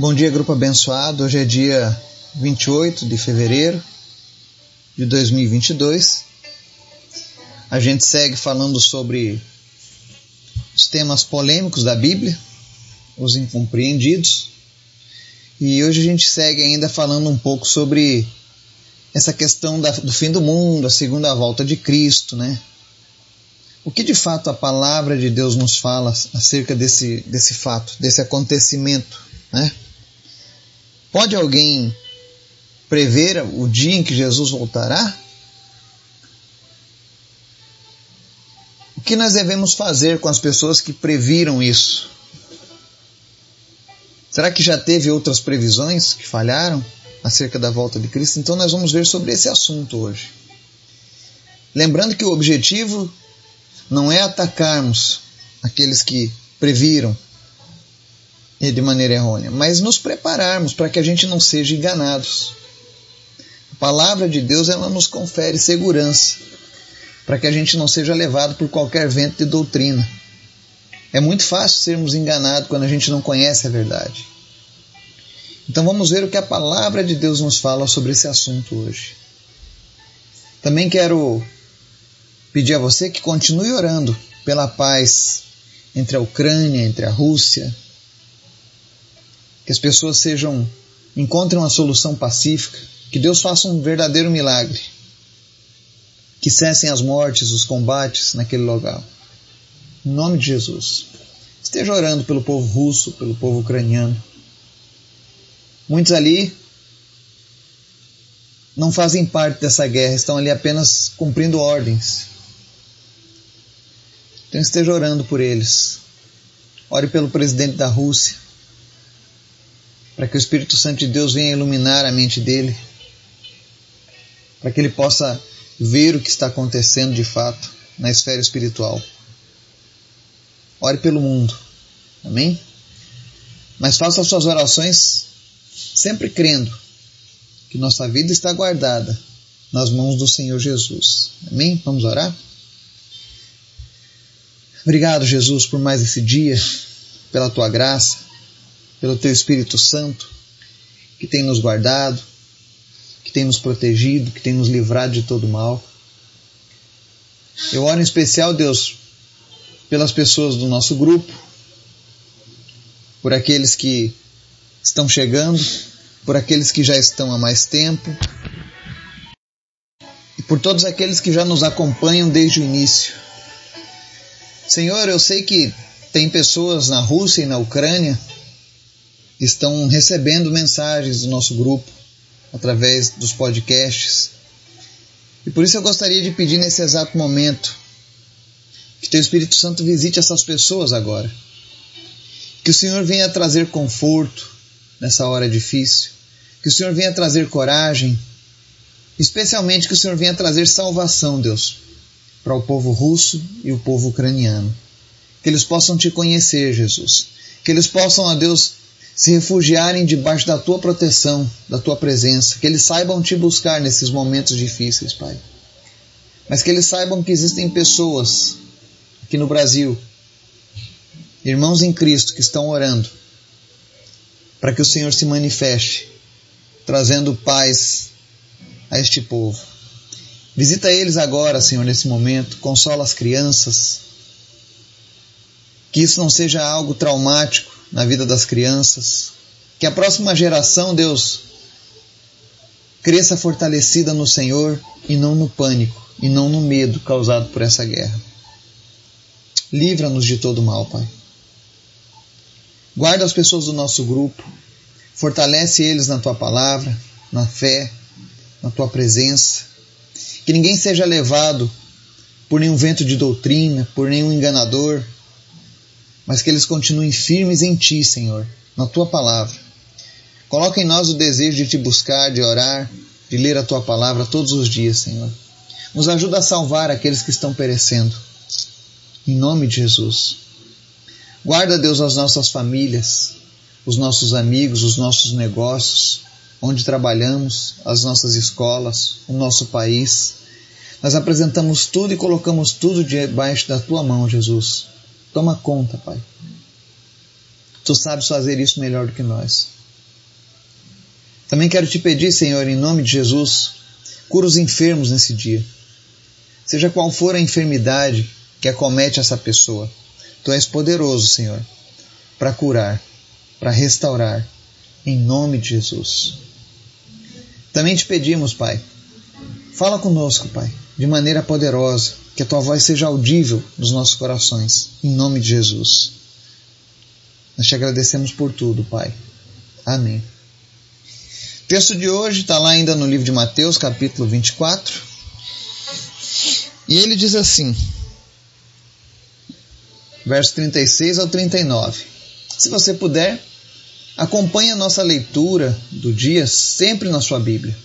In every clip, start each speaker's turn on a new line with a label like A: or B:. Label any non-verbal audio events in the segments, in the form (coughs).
A: Bom dia, grupo abençoado. Hoje é dia 28 de fevereiro de 2022. A gente segue falando sobre os temas polêmicos da Bíblia, os incompreendidos. E hoje a gente segue ainda falando um pouco sobre essa questão da, do fim do mundo, a segunda volta de Cristo, né? O que de fato a palavra de Deus nos fala acerca desse, desse fato, desse acontecimento, né? Pode alguém prever o dia em que Jesus voltará? O que nós devemos fazer com as pessoas que previram isso? Será que já teve outras previsões que falharam acerca da volta de Cristo? Então nós vamos ver sobre esse assunto hoje. Lembrando que o objetivo não é atacarmos aqueles que previram e de maneira errônea, mas nos prepararmos para que a gente não seja enganados. A palavra de Deus ela nos confere segurança para que a gente não seja levado por qualquer vento de doutrina. É muito fácil sermos enganados quando a gente não conhece a verdade. Então vamos ver o que a palavra de Deus nos fala sobre esse assunto hoje. Também quero pedir a você que continue orando pela paz entre a Ucrânia, entre a Rússia, que as pessoas sejam encontrem uma solução pacífica, que Deus faça um verdadeiro milagre, que cessem as mortes, os combates naquele local. Em nome de Jesus. Esteja orando pelo povo russo, pelo povo ucraniano. Muitos ali não fazem parte dessa guerra, estão ali apenas cumprindo ordens. Então esteja orando por eles. Ore pelo presidente da Rússia para que o Espírito Santo de Deus venha iluminar a mente dele, para que ele possa ver o que está acontecendo de fato na esfera espiritual. Ore pelo mundo. Amém? Mas faça as suas orações sempre crendo que nossa vida está guardada nas mãos do Senhor Jesus. Amém? Vamos orar? Obrigado, Jesus, por mais esse dia, pela tua graça pelo Teu Espírito Santo, que tem nos guardado, que tem nos protegido, que tem nos livrado de todo mal. Eu oro em especial, Deus, pelas pessoas do nosso grupo, por aqueles que estão chegando, por aqueles que já estão há mais tempo e por todos aqueles que já nos acompanham desde o início. Senhor, eu sei que tem pessoas na Rússia e na Ucrânia estão recebendo mensagens do nosso grupo através dos podcasts. E por isso eu gostaria de pedir nesse exato momento que Teu Espírito Santo visite essas pessoas agora. Que o Senhor venha trazer conforto nessa hora difícil. Que o Senhor venha trazer coragem. Especialmente que o Senhor venha trazer salvação, Deus, para o povo russo e o povo ucraniano. Que eles possam te conhecer, Jesus. Que eles possam, ó Deus, se refugiarem debaixo da tua proteção, da tua presença, que eles saibam te buscar nesses momentos difíceis, Pai. Mas que eles saibam que existem pessoas aqui no Brasil, irmãos em Cristo, que estão orando para que o Senhor se manifeste, trazendo paz a este povo. Visita eles agora, Senhor, nesse momento, consola as crianças. Que isso não seja algo traumático, na vida das crianças. Que a próxima geração, Deus, cresça fortalecida no Senhor e não no pânico e não no medo causado por essa guerra. Livra-nos de todo mal, Pai. Guarda as pessoas do nosso grupo, fortalece eles na tua palavra, na fé, na tua presença. Que ninguém seja levado por nenhum vento de doutrina, por nenhum enganador, mas que eles continuem firmes em Ti, Senhor, na Tua palavra. Coloca em nós o desejo de Te buscar, de orar, de ler a Tua palavra todos os dias, Senhor. Nos ajuda a salvar aqueles que estão perecendo. Em nome de Jesus. Guarda, Deus, as nossas famílias, os nossos amigos, os nossos negócios, onde trabalhamos, as nossas escolas, o nosso país. Nós apresentamos tudo e colocamos tudo debaixo da tua mão, Jesus. Toma conta, Pai. Tu sabes fazer isso melhor do que nós. Também quero te pedir, Senhor, em nome de Jesus, cura os enfermos nesse dia. Seja qual for a enfermidade que acomete essa pessoa, tu és poderoso, Senhor, para curar, para restaurar, em nome de Jesus. Também te pedimos, Pai, fala conosco, Pai, de maneira poderosa, que a tua voz seja audível nos nossos corações, em nome de Jesus. Nós te agradecemos por tudo, Pai. Amém. O texto de hoje está lá ainda no livro de Mateus, capítulo 24. E ele diz assim, verso 36 ao 39. Se você puder, acompanhe a nossa leitura do dia sempre na sua Bíblia.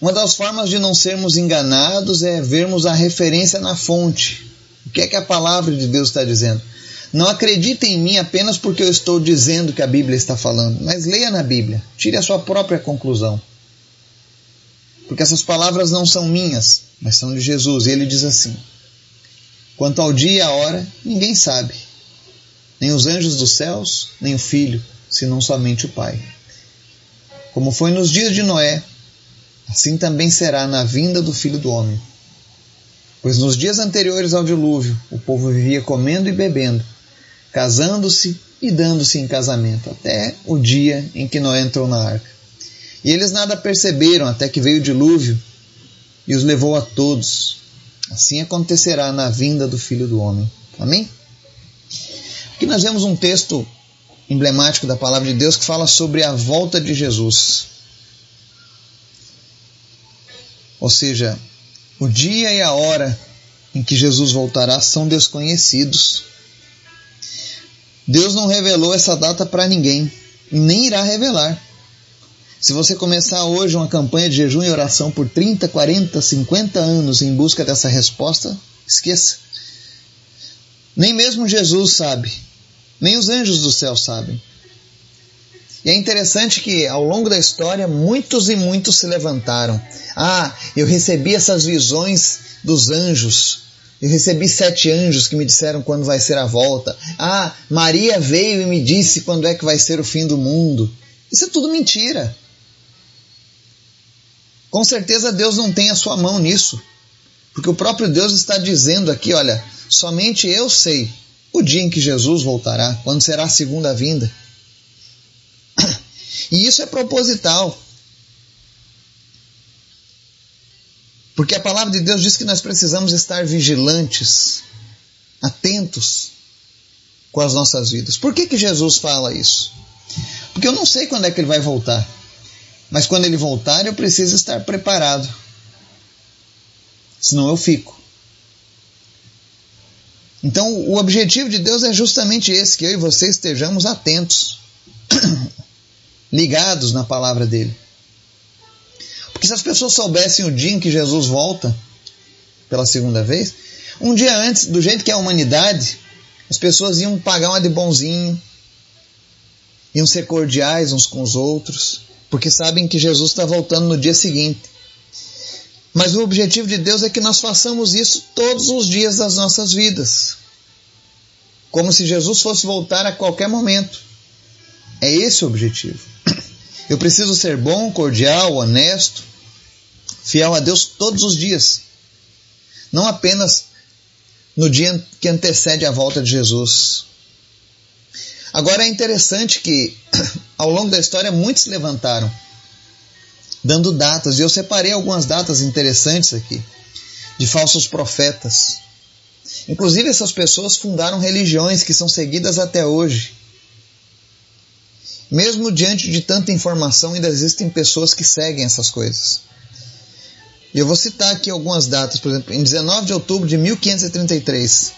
A: Uma das formas de não sermos enganados é vermos a referência na fonte. O que é que a palavra de Deus está dizendo? Não acredite em mim apenas porque eu estou dizendo que a Bíblia está falando, mas leia na Bíblia, tire a sua própria conclusão. Porque essas palavras não são minhas, mas são de Jesus. E ele diz assim: Quanto ao dia e a hora, ninguém sabe, nem os anjos dos céus, nem o filho, senão somente o Pai. Como foi nos dias de Noé, assim também será na vinda do filho do homem. Pois nos dias anteriores ao dilúvio, o povo vivia comendo e bebendo casando-se e dando-se em casamento, até o dia em que Noé entrou na arca. E eles nada perceberam até que veio o dilúvio e os levou a todos. Assim acontecerá na vinda do Filho do Homem. Amém? Aqui nós vemos um texto emblemático da palavra de Deus que fala sobre a volta de Jesus. Ou seja, o dia e a hora em que Jesus voltará são desconhecidos Deus não revelou essa data para ninguém e nem irá revelar. Se você começar hoje uma campanha de jejum e oração por 30, 40, 50 anos em busca dessa resposta, esqueça. Nem mesmo Jesus sabe, nem os anjos do céu sabem. E é interessante que ao longo da história muitos e muitos se levantaram. Ah, eu recebi essas visões dos anjos. Eu recebi sete anjos que me disseram quando vai ser a volta. Ah, Maria veio e me disse quando é que vai ser o fim do mundo. Isso é tudo mentira. Com certeza Deus não tem a sua mão nisso. Porque o próprio Deus está dizendo aqui: olha, somente eu sei o dia em que Jesus voltará, quando será a segunda vinda. E isso é proposital. Porque a palavra de Deus diz que nós precisamos estar vigilantes, atentos com as nossas vidas. Por que, que Jesus fala isso? Porque eu não sei quando é que ele vai voltar. Mas quando ele voltar, eu preciso estar preparado. Senão eu fico. Então, o objetivo de Deus é justamente esse: que eu e você estejamos atentos, (coughs) ligados na palavra dele. Porque se as pessoas soubessem o dia em que Jesus volta pela segunda vez, um dia antes, do jeito que é a humanidade, as pessoas iam pagar uma de bonzinho, iam ser cordiais uns com os outros, porque sabem que Jesus está voltando no dia seguinte. Mas o objetivo de Deus é que nós façamos isso todos os dias das nossas vidas. Como se Jesus fosse voltar a qualquer momento. É esse o objetivo. Eu preciso ser bom, cordial, honesto, fiel a Deus todos os dias. Não apenas no dia que antecede a volta de Jesus. Agora é interessante que (coughs) ao longo da história muitos se levantaram dando datas, e eu separei algumas datas interessantes aqui de falsos profetas. Inclusive essas pessoas fundaram religiões que são seguidas até hoje. Mesmo diante de tanta informação, ainda existem pessoas que seguem essas coisas. E eu vou citar aqui algumas datas, por exemplo, em 19 de outubro de 1533,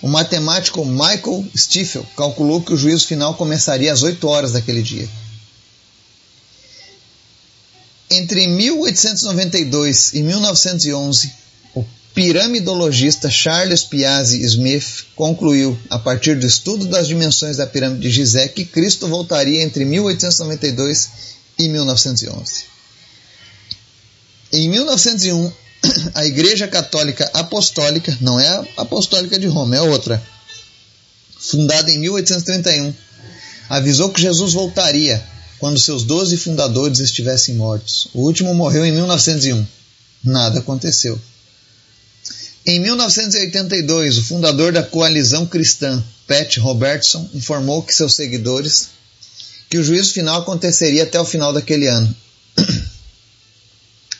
A: o matemático Michael Stiefel calculou que o juízo final começaria às 8 horas daquele dia. Entre 1892 e 1911, o piramidologista Charles Piazzi Smith concluiu, a partir do estudo das dimensões da pirâmide de Gizé, que Cristo voltaria entre 1892 e 1911. Em 1901, (clears throat) a Igreja Católica Apostólica, não é a Apostólica de Roma, é outra, fundada em 1831, avisou que Jesus voltaria quando seus doze fundadores estivessem mortos. O último morreu em 1901. Nada aconteceu. Em 1982, o fundador da coalizão cristã, Pat Robertson, informou que seus seguidores que o juízo final aconteceria até o final daquele ano.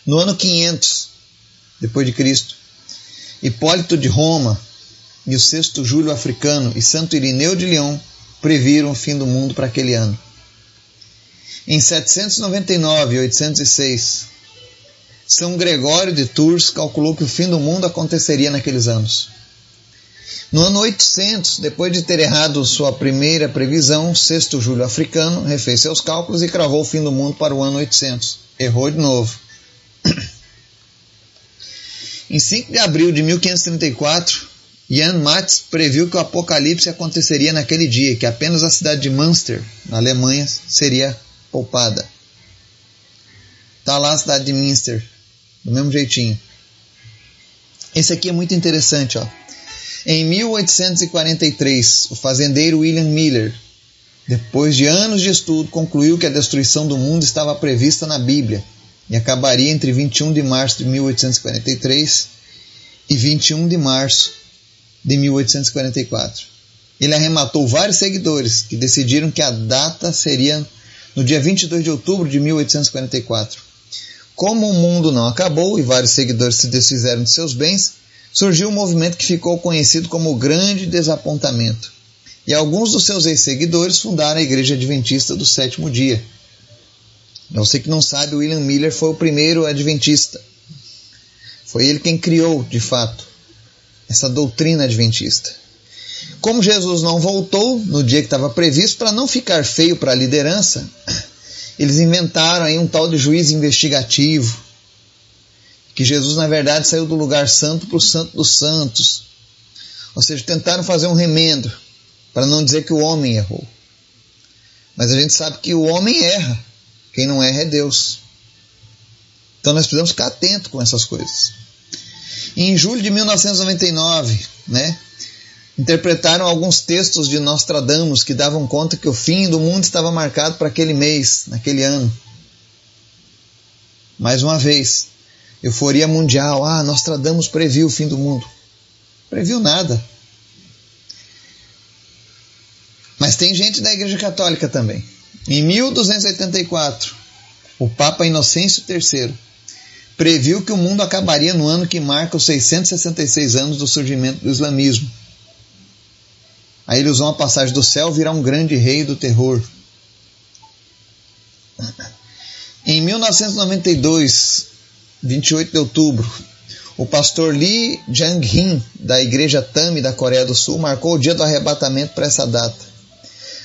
A: No ano 500 depois de Cristo, Hipólito de Roma e o sexto Júlio africano e Santo Irineu de Leão previram o fim do mundo para aquele ano. Em 799 e 806, São Gregório de Tours calculou que o fim do mundo aconteceria naqueles anos. No ano 800, depois de ter errado sua primeira previsão, sexto Júlio africano refez seus cálculos e cravou o fim do mundo para o ano 800. Errou de novo. (clears throat) Em 5 de abril de 1534, Jan Matz previu que o apocalipse aconteceria naquele dia, que apenas a cidade de Münster, na Alemanha, seria poupada. Está lá a cidade de Münster, do mesmo jeitinho. Esse aqui é muito interessante, ó. Em 1843, o fazendeiro William Miller, depois de anos de estudo, concluiu que a destruição do mundo estava prevista na Bíblia e acabaria entre 21 de março de 1843 e 21 de março de 1844. Ele arrematou vários seguidores que decidiram que a data seria no dia 22 de outubro de 1844. Como o mundo não acabou e vários seguidores se desfizeram de seus bens, surgiu um movimento que ficou conhecido como o Grande Desapontamento. E alguns dos seus ex-seguidores fundaram a Igreja Adventista do Sétimo Dia. Você que não sabe, William Miller foi o primeiro adventista. Foi ele quem criou, de fato, essa doutrina adventista. Como Jesus não voltou no dia que estava previsto, para não ficar feio para a liderança, eles inventaram aí um tal de juiz investigativo, que Jesus na verdade saiu do lugar santo para o santo dos santos. Ou seja, tentaram fazer um remendo para não dizer que o homem errou. Mas a gente sabe que o homem erra. Quem não erra é Deus. Então nós precisamos ficar atentos com essas coisas. Em julho de 1999, né, interpretaram alguns textos de Nostradamus que davam conta que o fim do mundo estava marcado para aquele mês, naquele ano. Mais uma vez, euforia mundial. Ah, Nostradamus previu o fim do mundo. Previu nada. Mas tem gente da Igreja Católica também. Em 1284, o Papa Inocêncio III previu que o mundo acabaria no ano que marca os 666 anos do surgimento do islamismo. A ilusão a passagem do céu virá um grande rei do terror. Em 1992, 28 de outubro, o pastor Lee Jang-hin, da igreja Tami da Coreia do Sul, marcou o dia do arrebatamento para essa data.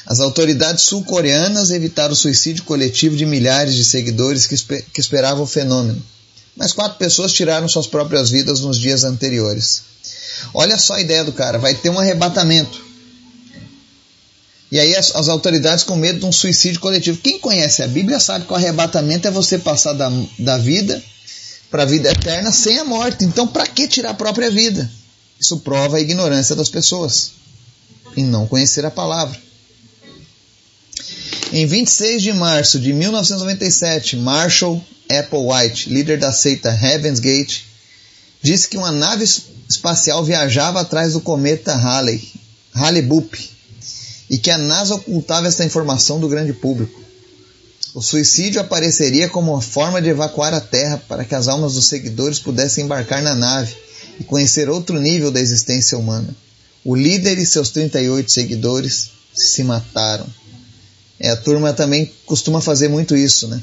A: As autoridades sul-coreanas evitaram o suicídio coletivo de milhares de seguidores que, esper que esperavam o fenômeno mas quatro pessoas tiraram suas próprias vidas nos dias anteriores. Olha só a ideia do cara, vai ter um arrebatamento. E aí as, as, autoridades com medo de um suicídio coletivo. Quem conhece a Bíblia sabe que o arrebatamento é você passar da, da vida para a vida eterna sem a morte. Então, para que tirar a própria vida? Isso prova a ignorância das pessoas em não conhecer a palavra. Em 26 de março de 1997, Marshall Applewhite, líder da seita Heaven's Gate, disse que uma nave espacial viajava atrás do cometa Halley, Halley-Boop, e que a NASA ocultava essa informação do grande público. O suicídio apareceria como uma forma de evacuar a Terra para que as almas dos seguidores pudessem embarcar na nave e conhecer outro nível da existência humana. O líder e seus 38 seguidores se mataram. É, a turma também costuma fazer muito isso, né?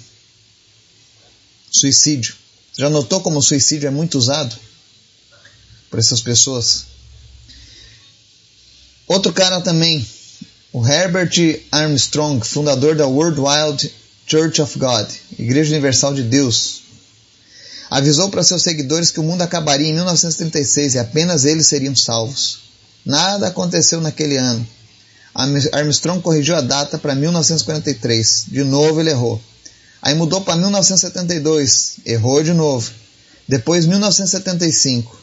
A: Suicídio. Já notou como o suicídio é muito usado por essas pessoas? Outro cara também, o Herbert Armstrong, fundador da World Wild Church of God, Igreja Universal de Deus, avisou para seus seguidores que o mundo acabaria em 1936 e apenas eles seriam salvos. Nada aconteceu naquele ano. Armstrong corrigiu a data para 1943. De novo ele errou. Aí mudou para 1972, errou de novo. Depois 1975,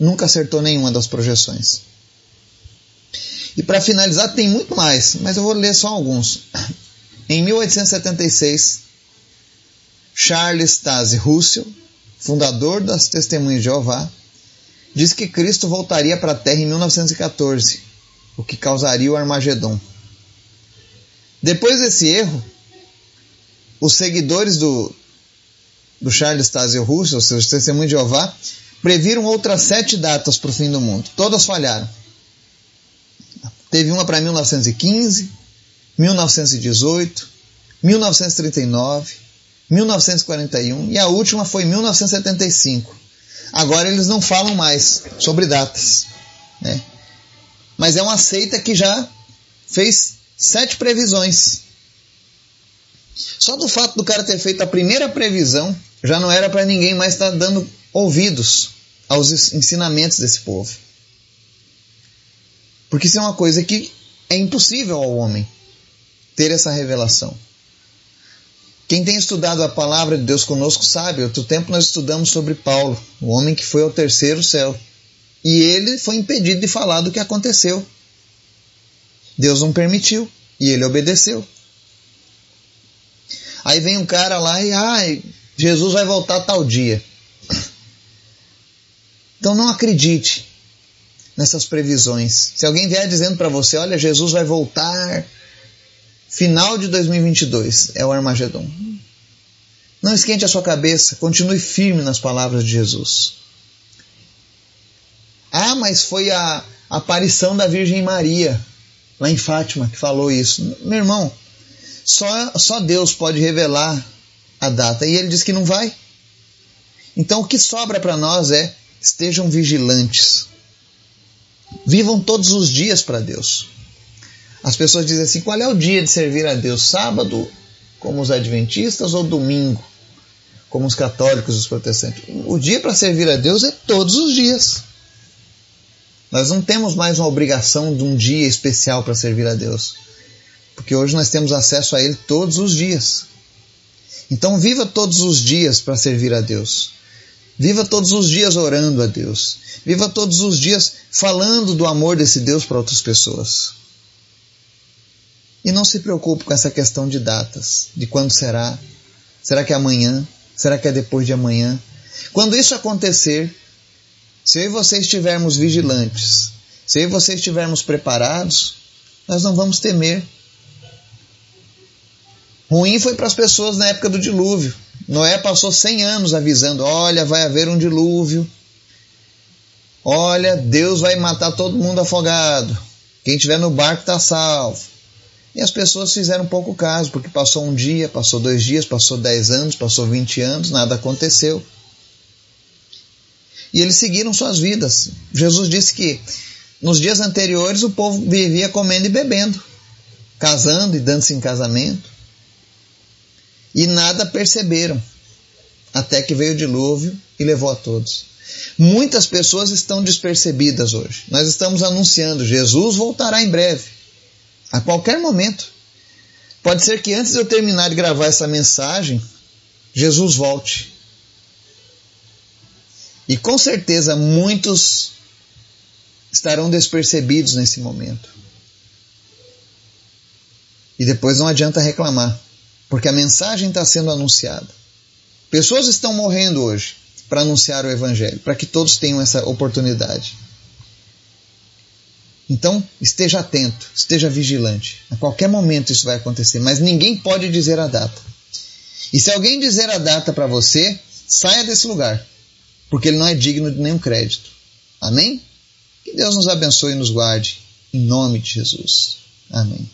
A: nunca acertou nenhuma das projeções. E para finalizar, tem muito mais, mas eu vou ler só alguns. Em 1876, Charles Taze Russell, fundador das Testemunhas de Jeová, disse que Cristo voltaria para a Terra em 1914, o que causaria o Armagedon. Depois desse erro, os seguidores do, do Charles Taze Russell, seus Testemunhos de Jeová, previram outras sete datas para o fim do mundo. Todas falharam. Teve uma para 1915, 1918, 1939, 1941 e a última foi 1975. Agora eles não falam mais sobre datas, né? Mas é uma seita que já fez sete previsões. Só do fato do cara ter feito a primeira previsão, já não era para ninguém mais estar tá dando ouvidos aos ensinamentos desse povo. Porque isso é uma coisa que é impossível ao homem ter essa revelação. Quem tem estudado a palavra de Deus conosco sabe, outro tempo nós estudamos sobre Paulo, o homem que foi ao terceiro céu. E ele foi impedido de falar do que aconteceu. Deus não permitiu e ele obedeceu. Aí vem um cara lá e, ai, ah, Jesus vai voltar tal dia. Então não acredite nessas previsões. Se alguém vier dizendo para você, olha, Jesus vai voltar final de 2022, é o Armagedon. Não esquente a sua cabeça, continue firme nas palavras de Jesus. Ah, mas foi a aparição da Virgem Maria, lá em Fátima, que falou isso. Meu irmão, só, só Deus pode revelar a data. E ele diz que não vai. Então o que sobra para nós é estejam vigilantes. Vivam todos os dias para Deus. As pessoas dizem assim: qual é o dia de servir a Deus? Sábado, como os adventistas, ou domingo, como os católicos e os protestantes? O dia para servir a Deus é todos os dias. Nós não temos mais uma obrigação de um dia especial para servir a Deus, porque hoje nós temos acesso a Ele todos os dias. Então, viva todos os dias para servir a Deus. Viva todos os dias orando a Deus. Viva todos os dias falando do amor desse Deus para outras pessoas. E não se preocupe com essa questão de datas, de quando será. Será que é amanhã? Será que é depois de amanhã? Quando isso acontecer, se eu e você estivermos vigilantes, se eu e você estivermos preparados, nós não vamos temer. Ruim foi para as pessoas na época do dilúvio. Noé passou 100 anos avisando: olha, vai haver um dilúvio. Olha, Deus vai matar todo mundo afogado. Quem estiver no barco está salvo. E as pessoas fizeram pouco caso, porque passou um dia, passou dois dias, passou dez anos, passou vinte anos, nada aconteceu. E eles seguiram suas vidas. Jesus disse que nos dias anteriores o povo vivia comendo e bebendo, casando e dando-se em casamento e nada perceberam, até que veio o dilúvio e levou a todos. Muitas pessoas estão despercebidas hoje. Nós estamos anunciando: Jesus voltará em breve, a qualquer momento. Pode ser que antes de eu terminar de gravar essa mensagem, Jesus volte. E com certeza muitos estarão despercebidos nesse momento. E depois não adianta reclamar porque a mensagem está sendo anunciada. Pessoas estão morrendo hoje para anunciar o Evangelho, para que todos tenham essa oportunidade. Então, esteja atento, esteja vigilante. A qualquer momento isso vai acontecer, mas ninguém pode dizer a data. E se alguém dizer a data para você, saia desse lugar, porque ele não é digno de nenhum crédito. Amém? Que Deus nos abençoe e nos guarde, em nome de Jesus. Amém.